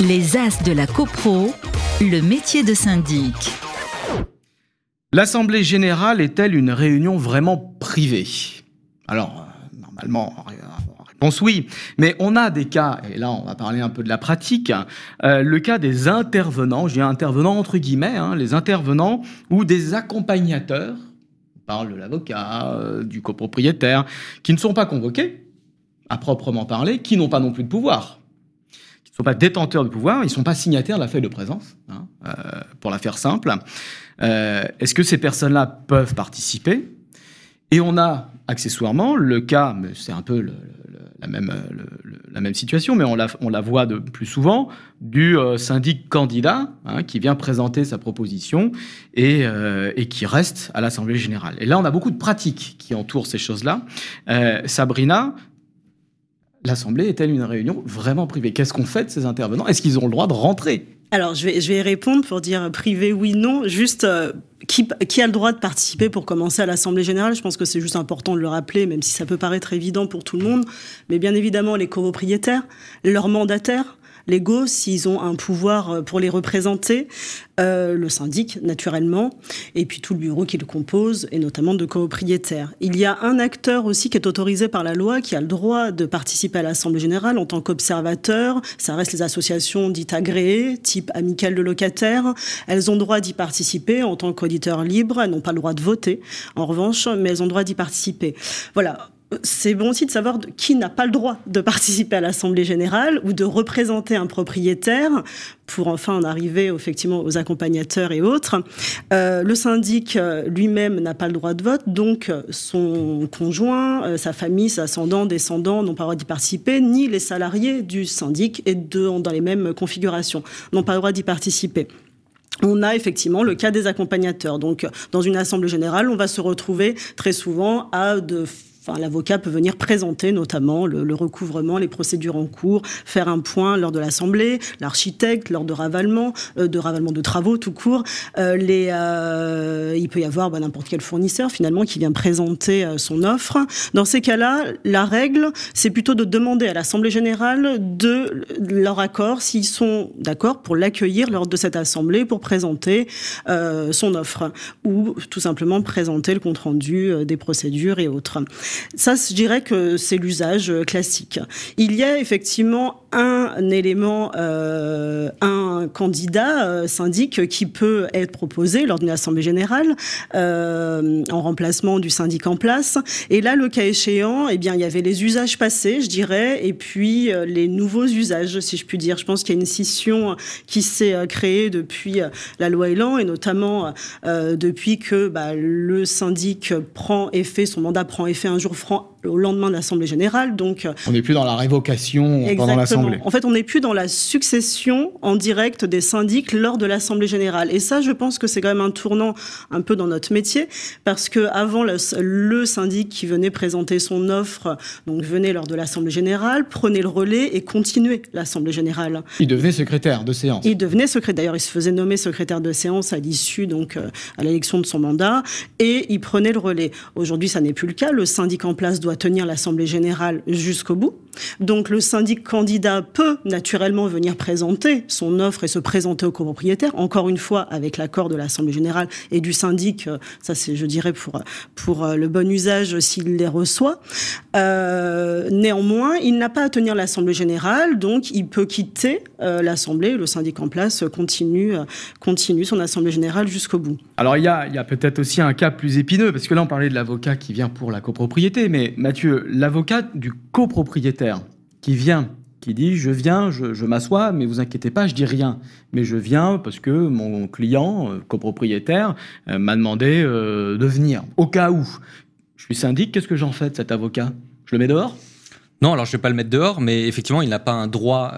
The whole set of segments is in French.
Les As de la CoPro, le métier de syndic. L'Assemblée générale est-elle une réunion vraiment privée? Alors, euh, normalement, réponse oui, mais on a des cas, et là on va parler un peu de la pratique, euh, le cas des intervenants, je dis intervenants entre guillemets, hein, les intervenants ou des accompagnateurs, on parle de l'avocat, euh, du copropriétaire, qui ne sont pas convoqués, à proprement parler, qui n'ont pas non plus de pouvoir ne sont pas détenteurs de pouvoir, ils ne sont pas signataires de la feuille de présence, hein, euh, pour la faire simple. Euh, est-ce que ces personnes-là peuvent participer? Et on a accessoirement le cas, c'est un peu la, même, situation, mais on la, voit de plus souvent, du euh, syndic candidat hein, qui vient présenter sa proposition et, et qui reste à l'Assemblée générale. Et là, on a beaucoup de pratiques qui entourent ces choses-là. Sabrina, l'Assemblée est-elle une réunion vraiment privée? Qu'est-ce qu'on fait de ces intervenants? Est-ce qu'ils ont le droit de rentrer? Alors, je vais, je vais répondre pour dire privé, oui, non. Juste, euh, qui, qui, a le droit de participer pour commencer à l'Assemblée générale? Je pense que c'est juste important de le rappeler, même si ça peut paraître évident pour tout le monde. Mais bien évidemment, les copropriétaires, leurs mandataires, légaux s'ils ont un pouvoir euh, pour les représenter, euh, le syndic naturellement, et puis tout le bureau qui le compose, et notamment de copropriétaires. Il y a un acteur aussi qui est autorisé par la loi, qui a le droit de participer à l'Assemblée générale en tant qu'observateur. Ça reste les associations dites agréées, type amicale de locataires. Elles ont le droit d'y participer en tant qu'auditeurs libres. Elles n'ont pas le droit de voter, en revanche, mais elles ont le droit d'y participer. Voilà c'est bon aussi de savoir qui n'a pas le droit de participer à l'Assemblée générale ou de représenter un propriétaire pour enfin en arriver effectivement aux accompagnateurs et autres. Euh, le syndic euh, lui-même n'a pas le droit de vote, donc son conjoint, euh, sa famille, ses ascendants, descendants n'ont pas le droit d'y participer, ni les salariés du syndic et dans les mêmes configurations n'ont pas le droit d'y participer on a effectivement le cas des accompagnateurs. Donc, dans une assemblée générale, on va se retrouver très souvent à de Enfin, l'avocat peut venir présenter notamment le, recouvrement, les procédures en cours, faire un point lors de l'assemblée, l'architecte lors de ravalement, euh, de ravalement de travaux tout court. Euh, les, euh, il peut y avoir bah, n'importe quel fournisseur finalement qui vient présenter son offre. Dans ces cas-là, la règle, c'est plutôt de demander à l'assemblée générale de leur accord s'ils sont d'accord pour l'accueillir lors de cette assemblée pour présenter son offre ou tout simplement présenter le compte rendu des procédures et autres. Ça, je dirais que c'est l'usage euh, classique. Il y a effectivement un élément, euh, un candidat euh, syndic qui peut être proposé lors d'une assemblée générale en remplacement du syndic en place. Et là, le cas échéant, eh bien, il y avait les usages passés, je dirais, et puis les nouveaux usages, si je puis dire. Je pense qu'il y a une scission qui s'est créée depuis la loi Elan et notamment depuis que bah, le syndic prend effet, son mandat prend effet un jour franc au lendemain de l'Assemblée générale. Donc, on n'est plus dans la révocation pendant l'Assemblée. En fait, on n'est plus dans la succession en direct des syndics lors de l'Assemblée générale. Et ça, je pense que c'est quand même un tournant un peu dans notre métier, parce que avant le, le syndic qui venait présenter son offre, donc venait lors de l'Assemblée générale, prenait le relais et continuait l'Assemblée générale. Il devenait secrétaire de séance. Il devenait secrétaire. D'ailleurs, il se faisait nommer secrétaire de séance à l'issue donc euh, à l'élection de son mandat, et il prenait le relais. Aujourd'hui, ça n'est plus le cas. Le syndic en place doit tenir l'Assemblée générale jusqu'au bout. Donc le syndic candidat peut naturellement venir présenter son offre et se présenter au copropriétaire, encore une fois avec l'accord de l'Assemblée générale et du syndic, euh, ça c'est je dirais pour, pour euh, le bon usage s'il les reçoit. Euh, néanmoins, il n'a pas à tenir l'Assemblée générale, donc il peut quitter l'Assemblée, le syndic en place continue, continue son Assemblée générale jusqu'au bout. Alors il y a, il y a peut-être aussi un cas plus épineux, parce que là on parlait de l'avocat qui vient pour la copropriété, mais Mathieu, l'avocat du copropriétaire qui vient qui dit je viens, je, m'assois, mais vous inquiétez pas, je dis rien. Mais je viens parce que mon client, euh, copropriétaire, euh, m'a demandé euh, de venir. Au cas où je suis syndic, qu'est-ce que j'en fais de cet avocat? Je le mets dehors? Non, alors je ne vais pas le mettre dehors, mais effectivement, il n'a pas un droit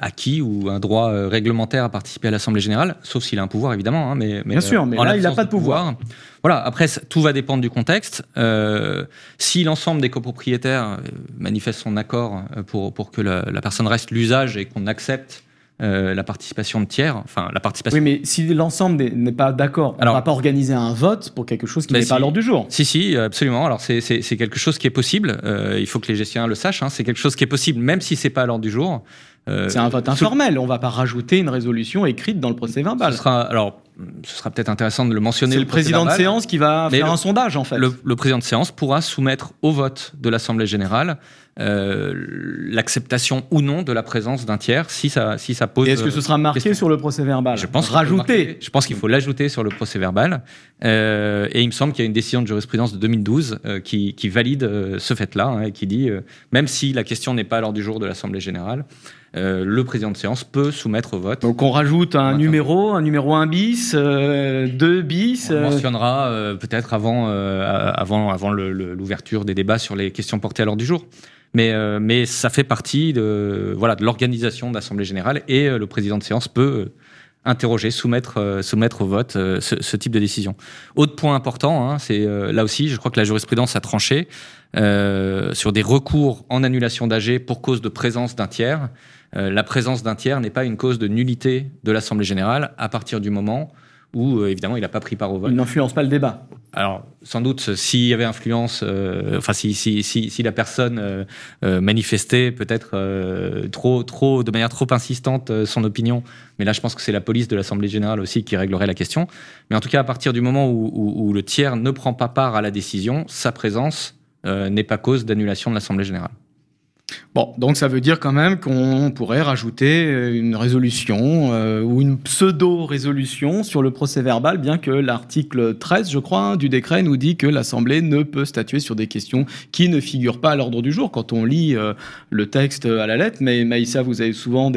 acquis ou un droit réglementaire à participer à l'Assemblée générale, sauf s'il a un pouvoir, évidemment. Hein, mais, Bien sûr, mais là, il n'a pas de pouvoir. Voilà, après, tout va dépendre du contexte. Euh, si l'ensemble des copropriétaires euh, manifestent son accord euh, pour, pour que la, personne reste l'usage et qu'on accepte la participation de tiers, enfin la participation. Oui, mais si l'ensemble n'est pas d'accord, on ne va pas organiser un vote pour quelque chose qui n'est pas à l'ordre du jour. Si, si, absolument. Alors c'est quelque chose qui est possible. il faut que les gestionnaires le sachent. Hein. C'est quelque chose qui est possible, même si c'est pas à l'ordre du jour. Euh, C'est un vote informel. On va pas rajouter une résolution écrite dans le procès verbal. ce sera, alors, ce sera peut-être intéressant de le mentionner. C'est le président de séance qui va faire le- un sondage, en fait. Le, le président de séance pourra soumettre au vote de l'Assemblée générale euh, l'acceptation ou non de la présence d'un tiers si ça, si ça pose. Et est-ce que ce sera marqué question. sur le procès verbal Je pense qu'il faut le rajouter. Je pense qu'il faut l'ajouter sur le procès verbal. Euh, et il me semble qu'il y a une décision de jurisprudence de 2012 euh, qui, qui valide ce fait-là hein, et qui dit, même si la question n'est pas à l'ordre du jour de l'Assemblée générale, le président de séance peut soumettre au vote. Donc on rajoute un numéro, un numéro 1 bis, 2 bis. On euh, mentionnera euh, peut-être avant, euh, avant, avant l'ouverture des débats sur les questions portées à l'ordre du jour. Mais, euh, mais ça fait partie de, voilà, de l'organisation de l'Assemblée générale et euh, le président de séance peut euh, interroger, soumettre, euh, soumettre au vote euh, ce, ce type de décision. Autre point important, hein, c'est euh, là aussi, je crois que la jurisprudence a tranché euh, sur des recours en annulation d'AG pour cause de présence d'un tiers. Euh, la présence d'un tiers n'est pas une cause de nullité de l'Assemblée générale à partir du moment où, euh, évidemment, il n'a pas pris part au vote. Il n'influence pas le débat. Alors, sans doute, s'il y avait influence, euh, enfin, si, si, si, si la personne euh, manifestait peut-être euh, trop, trop, de manière trop insistante son opinion, mais là, je pense que c'est la police de l'Assemblée générale aussi qui réglerait la question. Mais en tout cas, à partir du moment où, où- où le tiers ne prend pas part à la décision, sa présence n'est pas cause d'annulation de l'Assemblée générale. Bon, donc ça veut dire quand même qu'on pourrait rajouter euh, une résolution euh, ou une pseudo-résolution sur le procès verbal, bien que l'article 13, je crois, hein, du décret nous dit que l'Assemblée ne peut statuer sur des questions qui ne figurent pas à l'ordre du jour quand on lit euh, le texte à la lettre. Mais Maïssa, vous avez souvent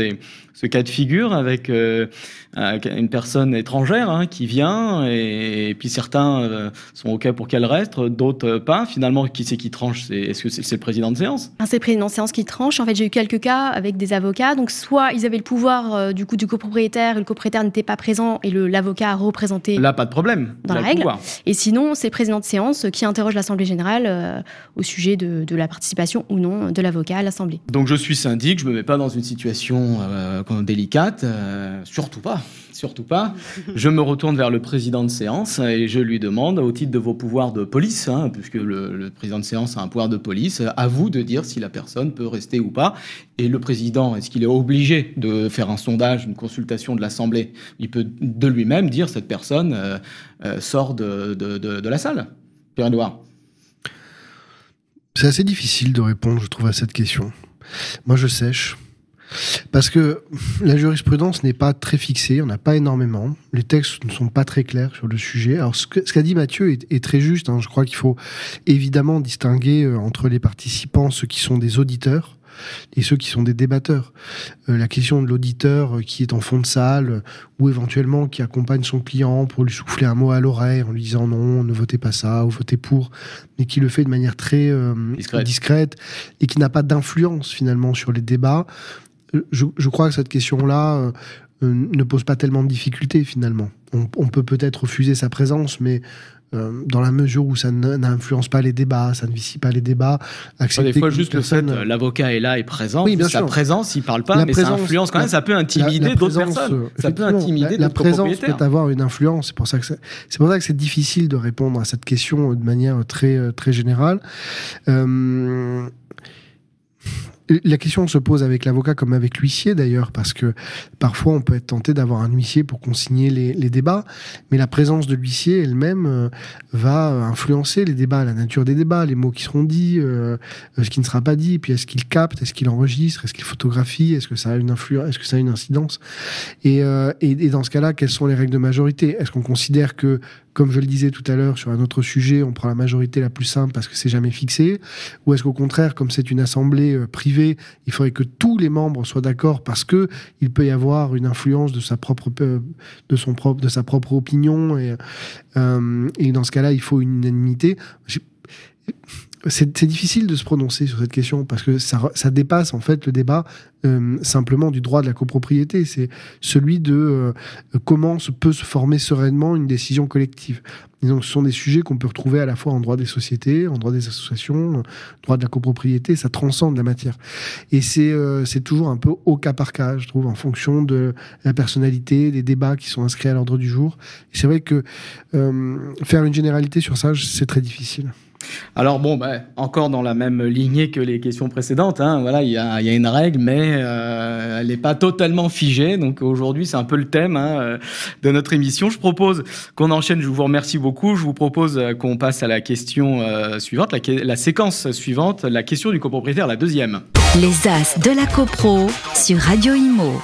ce cas de figure avec un- une personne étrangère hein, qui vient et, puis certains sont OK pour qu'elle reste, d'autres pas. Finalement, qui c'est qui tranche? Est-ce que c'est le président de séance? Enfin, c'est le président de séance qui tranche. En fait, j'ai eu quelques cas avec des avocats. Donc, soit ils avaient le pouvoir euh, du coup du copropriétaire, et le copropriétaire n'était pas présent et l'avocat a représenté. Là, pas de problème. Dans la le règle. pouvoir. Et sinon, c'est le président de séance qui interroge l'Assemblée générale euh, au sujet de, de la participation ou non de l'avocat à l'Assemblée. Donc je suis syndic, je me mets pas dans une situation euh, délicate, surtout pas, surtout pas. Je me retourne vers le président de séance et je lui demande, au titre de vos pouvoirs de police, hein, puisque le, président de séance a un pouvoir de police, à vous de dire si la personne peut rester ou pas. Et le président, est-ce qu'il est obligé de faire un sondage, une consultation de l'Assemblée? Il peut de lui-même dire cette personne euh, euh, sort de, de la salle. Pierre-Edouard. C'est assez difficile de répondre, je trouve, à cette question. Moi, je sèche. Parce que la jurisprudence n'est pas très fixée, on n'a pas énormément. Les textes ne sont pas très clairs sur le sujet. Alors, ce qu'a dit Mathieu est, est très juste. hein. Je crois qu'il faut évidemment distinguer euh, entre les participants, ceux qui sont des auditeurs, et ceux qui sont des débatteurs. Euh, la question de l'auditeur euh, qui est en fond de salle euh, ou éventuellement qui accompagne son client pour lui souffler un mot à l'oreille en lui disant non, ne votez pas ça ou votez pour, mais qui le fait de manière très Discrète. discrète et qui n'a pas d'influence finalement sur les débats. Je, je crois que cette question-là euh, ne pose pas tellement de difficultés finalement. On, on peut peut-être refuser sa présence, mais euh, dans la mesure où ça n'influence pas les débats, ça ne vicie pas les débats, accepter des fois, juste le fait, personne- euh, l'avocat est là et présent. Oui, bien sa sûr. présence, il parle pas, La mais présence- ça influence quand même. ça peut intimider d'autres personnes. Ça peut intimider la, présence peut avoir une influence. C'est pour ça que c'est pour ça que c'est difficile de répondre à cette question de manière très très générale. Euh, la question se pose avec l'avocat comme avec l'huissier d'ailleurs, parce que parfois on peut être tenté d'avoir un huissier pour consigner les, débats, mais la présence de l'huissier elle-même euh, va influencer les débats, la nature des débats, les mots qui seront dits, euh, euh, ce qui ne sera pas dit, puis est-ce qu'il capte, est-ce qu'il enregistre, est-ce qu'il photographie, est-ce que ça a une influence, est-ce que ça a une incidence? Et, et dans ce cas-là, quelles sont les règles de majorité? Est-ce qu'on considère que, comme je le disais tout à l'heure sur un autre sujet, on prend la majorité la plus simple parce que c'est jamais fixé Ou est-ce qu'au contraire, comme c'est une assemblée euh, privée, il faudrait que tous les membres soient d'accord parce que il peut y avoir une influence de sa propre, euh, de son propre, de sa propre opinion et, euh, et dans ce cas-là, il faut une unanimité. C'est difficile de se prononcer sur cette question parce que ça, ça dépasse en fait le débat euh, simplement du droit de la copropriété. C'est celui de euh, comment se peut se former sereinement une décision collective. Et donc, ce sont des sujets qu'on peut retrouver à la fois en droit des sociétés, en droit des associations, en droit de la copropriété. Ça transcende la matière. Et c'est euh, toujours un peu au cas par cas, je trouve, en fonction de la personnalité, des débats qui sont inscrits à l'ordre du jour. C'est vrai que euh, faire une généralité sur ça, c'est très difficile. Alors bon, bah, encore dans la même lignée que les questions précédentes, hein, voilà, il y a, une règle, mais euh, elle n'est pas totalement figée. Donc aujourd'hui, c'est un peu le thème hein, euh, de notre émission. Je propose qu'on enchaîne. Je vous remercie beaucoup. Je vous propose euh, qu'on passe à la question suivante, la, la, séquence suivante, la question du copropriétaire, la deuxième. Les As de la CoPro sur Radio Imo.